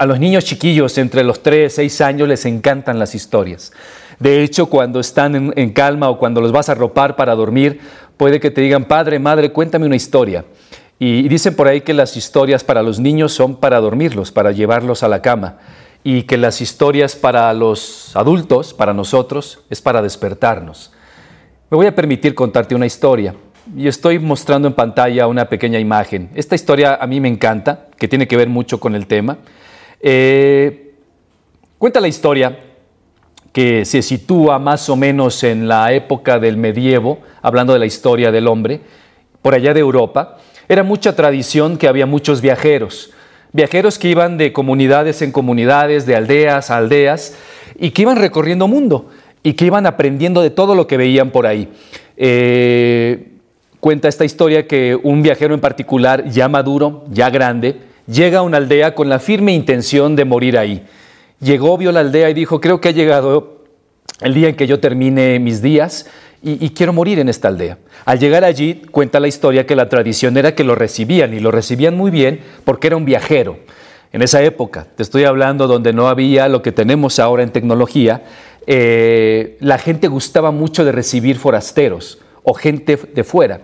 a los niños chiquillos entre los 3, 6 años les encantan las historias. De hecho, cuando están en, calma o cuando los vas a ropar para dormir, puede que te digan, padre, madre, cuéntame una historia. Y dicen por ahí que las historias para los niños son para dormirlos, para llevarlos a la cama. Y que las historias para los adultos, para nosotros, es para despertarnos. Me voy a permitir contarte una historia. Y estoy mostrando en pantalla una pequeña imagen. Esta historia a mí me encanta, que tiene que ver mucho con el tema. Eh, cuenta la historia que se sitúa más o menos en la época del medievo, hablando de la historia del hombre, por allá de Europa. Era mucha tradición que había muchos viajeros, viajeros que iban de comunidades en comunidades, de aldeas a aldeas, y que iban recorriendo mundo y que iban aprendiendo de todo lo que veían por ahí. Eh, cuenta esta historia que un viajero en particular, ya maduro, ya grande, llega a una aldea con la firme intención de morir ahí. Llegó, vio la aldea y dijo, creo que ha llegado el día en que yo termine mis días y, quiero morir en esta aldea. Al llegar allí, cuenta la historia que la tradición era que lo recibían y lo recibían muy bien porque era un viajero. En esa época, te estoy hablando donde no había lo que tenemos ahora en tecnología, eh, la gente gustaba mucho de recibir forasteros o gente de fuera.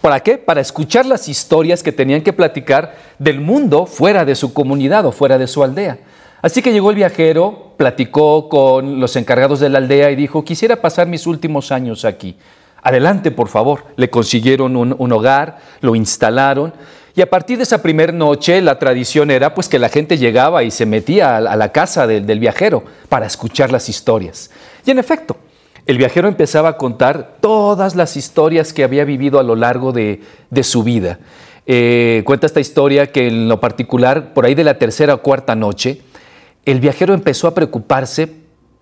¿Para qué? Para escuchar las historias que tenían que platicar del mundo fuera de su comunidad o fuera de su aldea. Así que llegó el viajero, platicó con los encargados de la aldea y dijo, quisiera pasar mis últimos años aquí. Adelante, por favor. Le consiguieron un, hogar, lo instalaron y a partir de esa primera noche la tradición era pues que la gente llegaba y se metía a, la casa del viajero para escuchar las historias. Y en efecto, el viajero empezaba a contar todas las historias que había vivido a lo largo de, su vida. Eh, cuenta esta historia que en lo particular, por ahí de la tercera o cuarta noche, el viajero empezó a preocuparse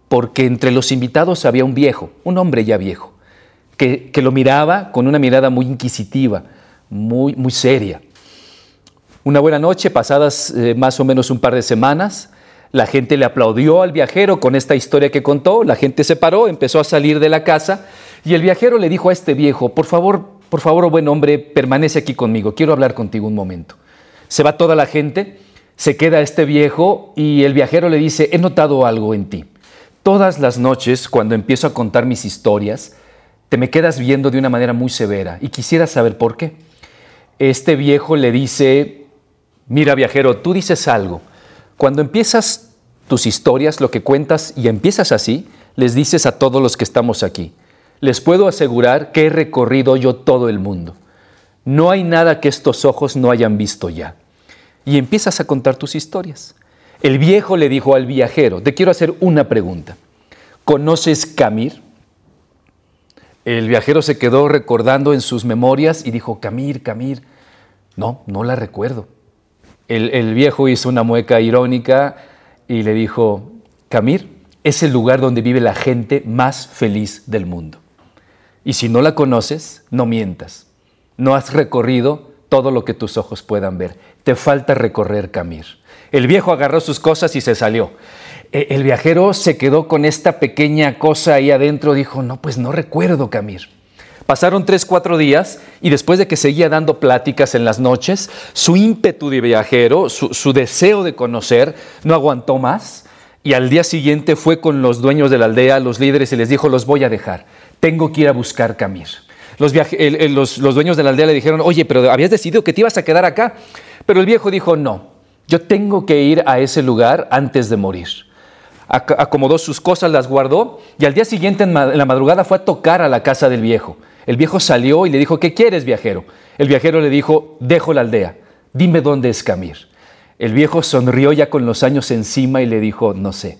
porque entre los invitados había un viejo, un hombre ya viejo, que, lo miraba con una mirada muy inquisitiva, muy, muy seria. Una buena noche, pasadas eh, más o menos un par de semanas, la gente le aplaudió al viajero con esta historia que contó, la gente se paró, empezó a salir de la casa y el viajero le dijo a este viejo, por favor, por favor, buen hombre, permanece aquí conmigo, quiero hablar contigo un momento. Se va toda la gente se queda este viejo y el viajero le dice, he notado algo en ti. Todas las noches, cuando empiezo a contar mis historias, te me quedas viendo de una manera muy severa y quisiera saber por qué. Este viejo le dice, mira viajero, tú dices algo. Cuando empiezas tus historias, lo que cuentas y empiezas así, les dices a todos los que estamos aquí, les puedo asegurar que he recorrido yo todo el mundo. No hay nada que estos ojos no hayan visto ya y empiezas a contar tus historias. El viejo le dijo al viajero, te quiero hacer una pregunta. ¿Conoces Camir? El viajero se quedó recordando en sus memorias y dijo, Camir, Camir. No, no la recuerdo. El, viejo hizo una mueca irónica y le dijo, Camir es el lugar donde vive la gente más feliz del mundo. Y si no la conoces, no mientas. No has recorrido todo lo que tus ojos puedan ver. Te falta recorrer Camir. El viejo agarró sus cosas y se salió. E, el viajero se quedó con esta pequeña cosa ahí adentro, dijo, no, pues no recuerdo Camir. Pasaron tres, cuatro días y después de que seguía dando pláticas en las noches, su ímpetu de viajero, su, deseo de conocer, no aguantó más y al día siguiente fue con los dueños de la aldea, los líderes, y les dijo, los voy a dejar, tengo que ir a buscar Camir. Los, dueños de la aldea le dijeron, oye, pero habías decidido que te ibas a quedar acá. Pero el viejo dijo, no, yo tengo que ir a ese lugar antes de morir. Acomodó sus cosas, las guardó y al día siguiente en la madrugada fue a tocar a la casa del viejo. El viejo salió y le dijo, ¿qué quieres, viajero? El viajero le dijo, dejo la aldea, dime dónde es Camir. El viejo sonrió ya con los años encima y le dijo, no sé.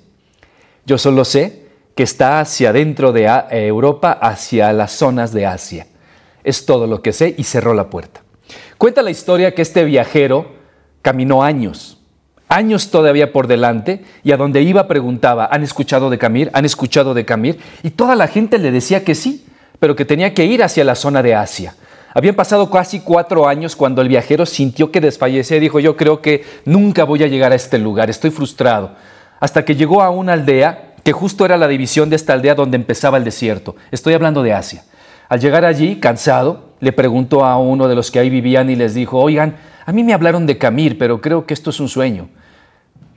Yo solo sé que está hacia dentro de eh, Europa, hacia las zonas de Asia. Es todo lo que sé y cerró la puerta. Cuenta la historia que este viajero caminó años, años todavía por delante, y a donde iba preguntaba, ¿han escuchado de Camir? ¿Han escuchado de Camir? Y toda la gente le decía que sí, pero que tenía que ir hacia la zona de Asia. Habían pasado casi cuatro años cuando el viajero sintió que desfallecía y dijo, yo creo que nunca voy a llegar a este lugar, estoy frustrado. Hasta que llegó a una aldea que justo era la división de esta aldea donde empezaba el desierto. Estoy hablando de Asia. Al llegar allí, cansado, le preguntó a uno de los que ahí vivían y les dijo, oigan, a mí me hablaron de Camir, pero creo que esto es un sueño.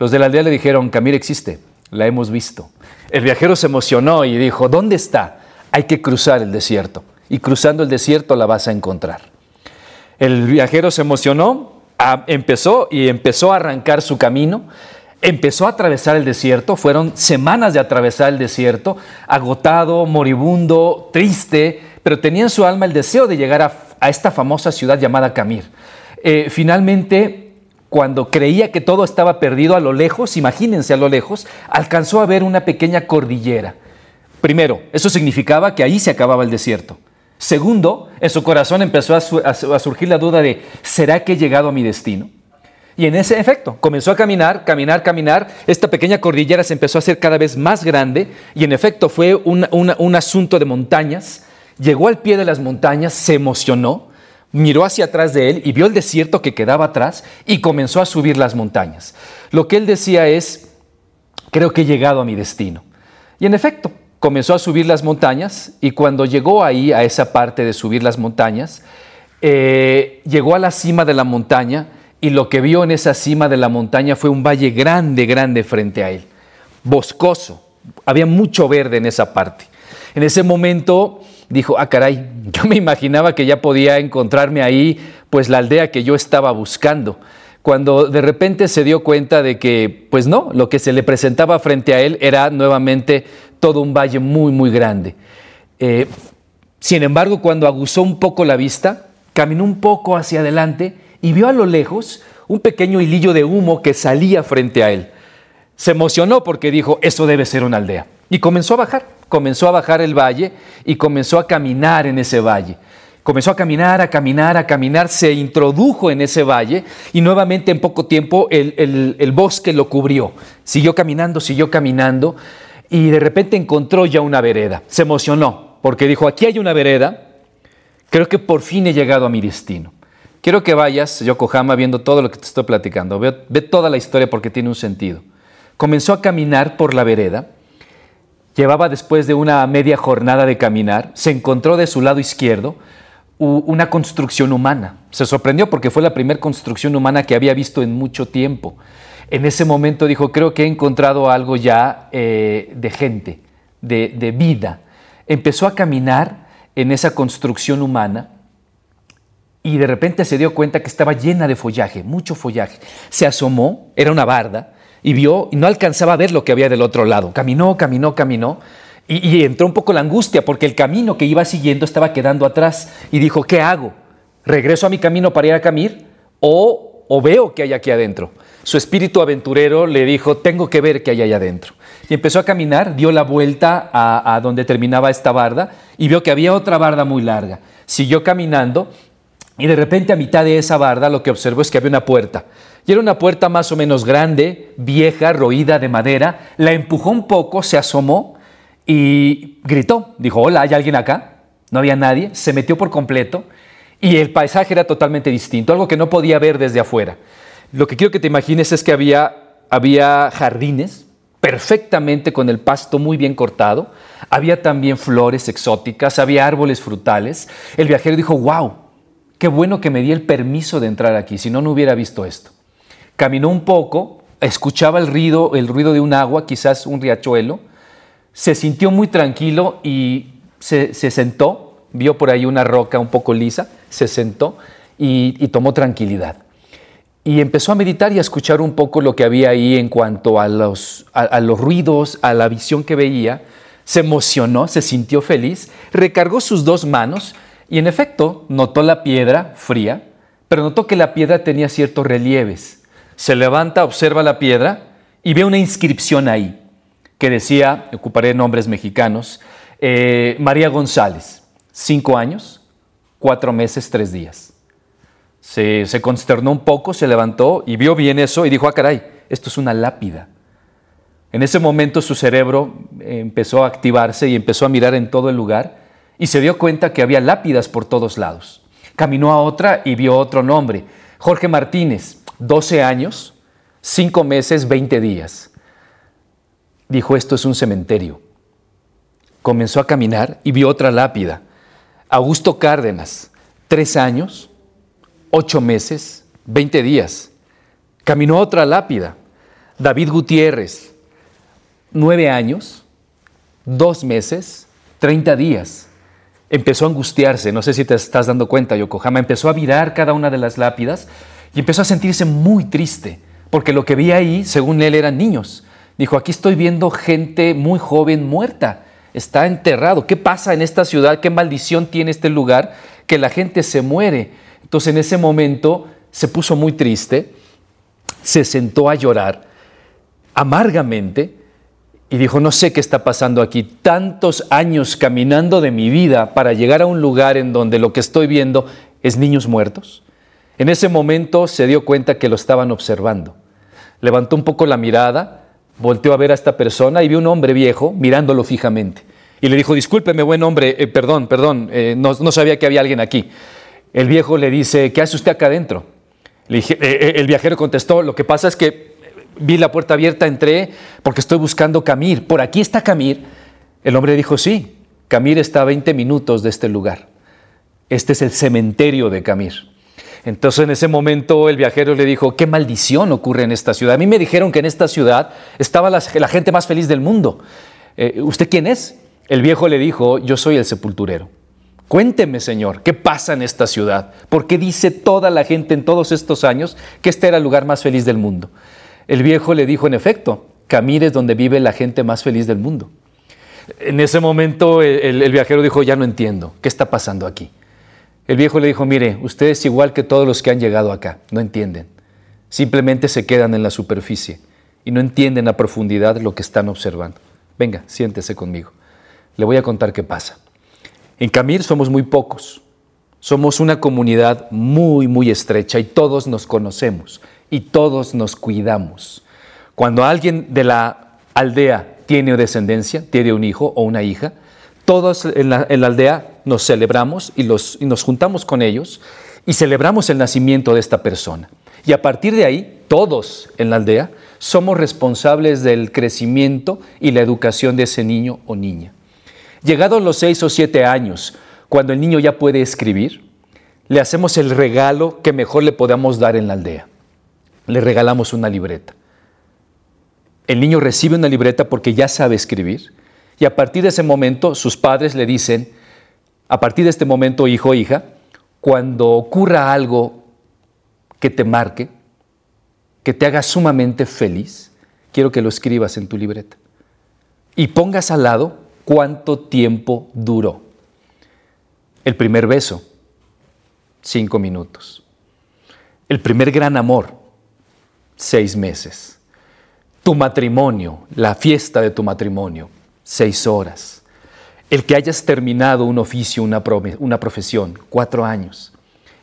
Los de la aldea le dijeron, Camir existe, la hemos visto. El viajero se emocionó y dijo, ¿dónde está? Hay que cruzar el desierto. Y cruzando el desierto la vas a encontrar. El viajero se emocionó, empezó y empezó a arrancar su camino empezó a atravesar el desierto, fueron semanas de atravesar el desierto, agotado, moribundo, triste, pero tenía en su alma el deseo de llegar a, esta famosa ciudad llamada Camir. Eh, finalmente, cuando creía que todo estaba perdido a lo lejos, imagínense a lo lejos, alcanzó a ver una pequeña cordillera. Primero, eso significaba que ahí se acababa el desierto. Segundo, en su corazón empezó a surgir la duda de, ¿será que he llegado a mi destino? Y en ese efecto, comenzó a caminar, caminar, caminar. Esta pequeña cordillera se empezó a hacer cada vez más grande y en efecto fue un, asunto de montañas. Llegó al pie de las montañas, se emocionó, miró hacia atrás de él y vio el desierto que quedaba atrás y comenzó a subir las montañas. Lo que él decía es, creo que he llegado a mi destino. Y en efecto, comenzó a subir las montañas y cuando llegó ahí, a esa parte de subir las montañas, eh, llegó a la cima de la montaña y lo que vio en esa cima de la montaña fue un valle grande, grande frente a él, boscoso, había mucho verde en esa parte. En ese momento dijo, ah caray, yo me imaginaba que ya podía encontrarme ahí pues la aldea que yo estaba buscando, cuando de repente se dio cuenta de que pues no, lo que se le presentaba frente a él era nuevamente todo un valle muy, muy grande. Eh, sin embargo, cuando aguzó un poco la vista, caminó un poco hacia adelante, y vio a lo lejos un pequeño hilillo de humo que salía frente a él. Se emocionó porque dijo, eso debe ser una aldea. Y comenzó a bajar, comenzó a bajar el valle y comenzó a caminar en ese valle. Comenzó a caminar, a caminar, a caminar, se introdujo en ese valle y nuevamente en poco tiempo el, el bosque lo cubrió. Siguió caminando, siguió caminando y de repente encontró ya una vereda. Se emocionó porque dijo, aquí hay una vereda, creo que por fin he llegado a mi destino. Quiero que vayas, Yokohama, viendo todo lo que te estoy platicando. Ve, ve, toda la historia porque tiene un sentido. Comenzó a caminar por la vereda. Llevaba después de una media jornada de caminar, se encontró de su lado izquierdo una construcción humana. Se sorprendió porque fue la primera construcción humana que había visto en mucho tiempo. En ese momento dijo, creo que he encontrado algo ya eh, de gente, de, de vida. Empezó a caminar en esa construcción humana y de repente se dio cuenta que estaba llena de follaje, mucho follaje. Se asomó, era una barda, y vio y no alcanzaba a ver lo que había del otro lado. Caminó, caminó, caminó, y, entró un poco la angustia porque el camino que iba siguiendo estaba quedando atrás. Y dijo, ¿qué hago? ¿Regreso a mi camino para ir a Camir o, o veo que hay aquí adentro? Su espíritu aventurero le dijo, tengo que ver qué hay allá adentro. Y empezó a caminar, dio la vuelta a, a donde terminaba esta barda y vio que había otra barda muy larga. Siguió caminando y de repente a mitad de esa barda lo que observó es que había una puerta. Y era una puerta más o menos grande, vieja, roída de madera. La empujó un poco, se asomó y gritó. Dijo, hola, ¿hay alguien acá? No había nadie. Se metió por completo y el paisaje era totalmente distinto, algo que no podía ver desde afuera. Lo que quiero que te imagines es que había, había jardines perfectamente con el pasto muy bien cortado. Había también flores exóticas, había árboles frutales. El viajero dijo, wow, qué bueno que me di el permiso de entrar aquí, si no, no hubiera visto esto. Caminó un poco, escuchaba el ruido, el ruido de un agua, quizás un riachuelo, se sintió muy tranquilo y se, sentó, vio por ahí una roca un poco lisa, se sentó y, tomó tranquilidad. Y empezó a meditar y a escuchar un poco lo que había ahí en cuanto a los, a los ruidos, a la visión que veía. Se emocionó, se sintió feliz, recargó sus dos manos y en efecto, notó la piedra fría, pero notó que la piedra tenía ciertos relieves. Se levanta, observa la piedra y ve una inscripción ahí que decía, ocuparé nombres mexicanos, eh, María González, cinco años, cuatro meses, tres días. Se, se, consternó un poco, se levantó y vio bien eso y dijo, ah, caray, esto es una lápida. En ese momento su cerebro empezó a activarse y empezó a mirar en todo el lugar y se dio cuenta que había lápidas por todos lados. Caminó a otra y vio otro nombre, Jorge Martínez, 12 años, 5 meses, 20 días. Dijo, esto es un cementerio. Comenzó a caminar y vio otra lápida, Augusto Cárdenas, 3 años, 8 meses, 20 días. Caminó a otra lápida, David Gutiérrez, nueve años, dos meses, treinta días. Empezó a angustiarse, no sé si te estás dando cuenta, Yokohama, empezó a virar cada una de las lápidas y empezó a sentirse muy triste, porque lo que vi ahí, según él, eran niños. Dijo, aquí estoy viendo gente muy joven muerta, está enterrado. ¿Qué pasa en esta ciudad? ¿Qué maldición tiene este lugar? Que la gente se muere. Entonces en ese momento se puso muy triste, se sentó a llorar amargamente y dijo, no sé qué está pasando aquí, tantos años caminando de mi vida para llegar a un lugar en donde lo que estoy viendo es niños muertos. En ese momento se dio cuenta que lo estaban observando. Levantó un poco la mirada, volteó a ver a esta persona y vio un hombre viejo mirándolo fijamente. Y le dijo, discúlpeme, buen hombre, eh, perdón, perdón, eh, no, sabía que había alguien aquí. El viejo le dice, ¿qué hace usted acá adentro? Eh, el viajero contestó, lo que pasa es que vi la puerta abierta, entré porque estoy buscando Camir. ¿Por aquí está Camir? El hombre dijo, sí, Camir está a 20 minutos de este lugar. Este es el cementerio de Camir. Entonces en ese momento el viajero le dijo, qué maldición ocurre en esta ciudad. A mí me dijeron que en esta ciudad estaba la, gente más feliz del mundo. Eh, ¿Usted quién es? El viejo le dijo, yo soy el sepulturero. Cuénteme, Señor, ¿qué pasa en esta ciudad? ¿Por qué dice toda la gente en todos estos años que este era el lugar más feliz del mundo? El viejo le dijo, en efecto, Camir es donde vive la gente más feliz del mundo. En ese momento el viajero dijo, ya no entiendo, ¿qué está pasando aquí? El viejo le dijo, mire, usted es igual que todos los que han llegado acá, no entienden. Simplemente se quedan en la superficie y no entienden a profundidad lo que están observando. Venga, siéntese conmigo. Le voy a contar qué pasa. En Camir somos muy pocos. Somos una comunidad muy, muy estrecha y todos nos conocemos y todos nos cuidamos. Cuando alguien de la aldea tiene descendencia, tiene un hijo o una hija, todos en la, aldea nos celebramos y, y nos juntamos con ellos y celebramos el nacimiento de esta persona. Y a partir de ahí, todos en la aldea somos responsables del crecimiento y la educación de ese niño o niña. Llegados los seis o siete años, cuando el niño ya puede escribir, le hacemos el regalo que mejor le podamos dar en la aldea. Le regalamos una libreta. El niño recibe una libreta porque ya sabe escribir y a partir de ese momento sus padres le dicen, a partir de este momento, hijo o hija, cuando ocurra algo que te marque, que te haga sumamente feliz, quiero que lo escribas en tu libreta. Y pongas al lado cuánto tiempo duró. El primer beso, cinco minutos. El primer gran amor, seis meses. Tu matrimonio, la fiesta de tu matrimonio, seis horas. El que hayas terminado un oficio, una, profesión, cuatro años,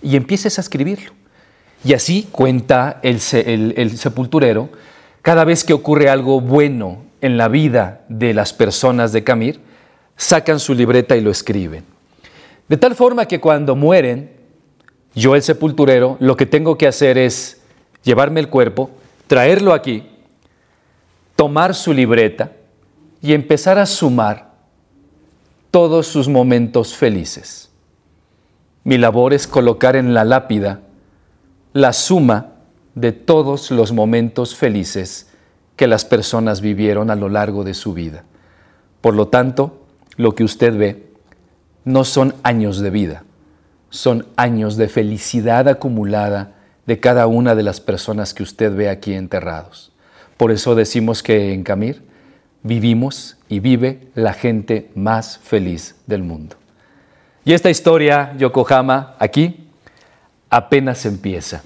y empieces a escribirlo. Y así cuenta el, el sepulturero, cada vez que ocurre algo bueno en la vida de las personas de Camir, sacan su libreta y lo escriben. De tal forma que cuando mueren, yo el sepulturero, lo que tengo que hacer es llevarme el cuerpo, traerlo aquí, tomar su libreta, y empezar a sumar todos sus momentos felices. Mi labor es colocar en la lápida la suma de todos los momentos felices que las personas vivieron a lo largo de su vida. Por lo tanto, lo que usted ve no son años de vida, son años de felicidad acumulada de cada una de las personas que usted ve aquí enterrados. Por eso decimos que en Camir vivimos y vive la gente más feliz del mundo. Y esta historia, Yokohama, aquí, apenas empieza.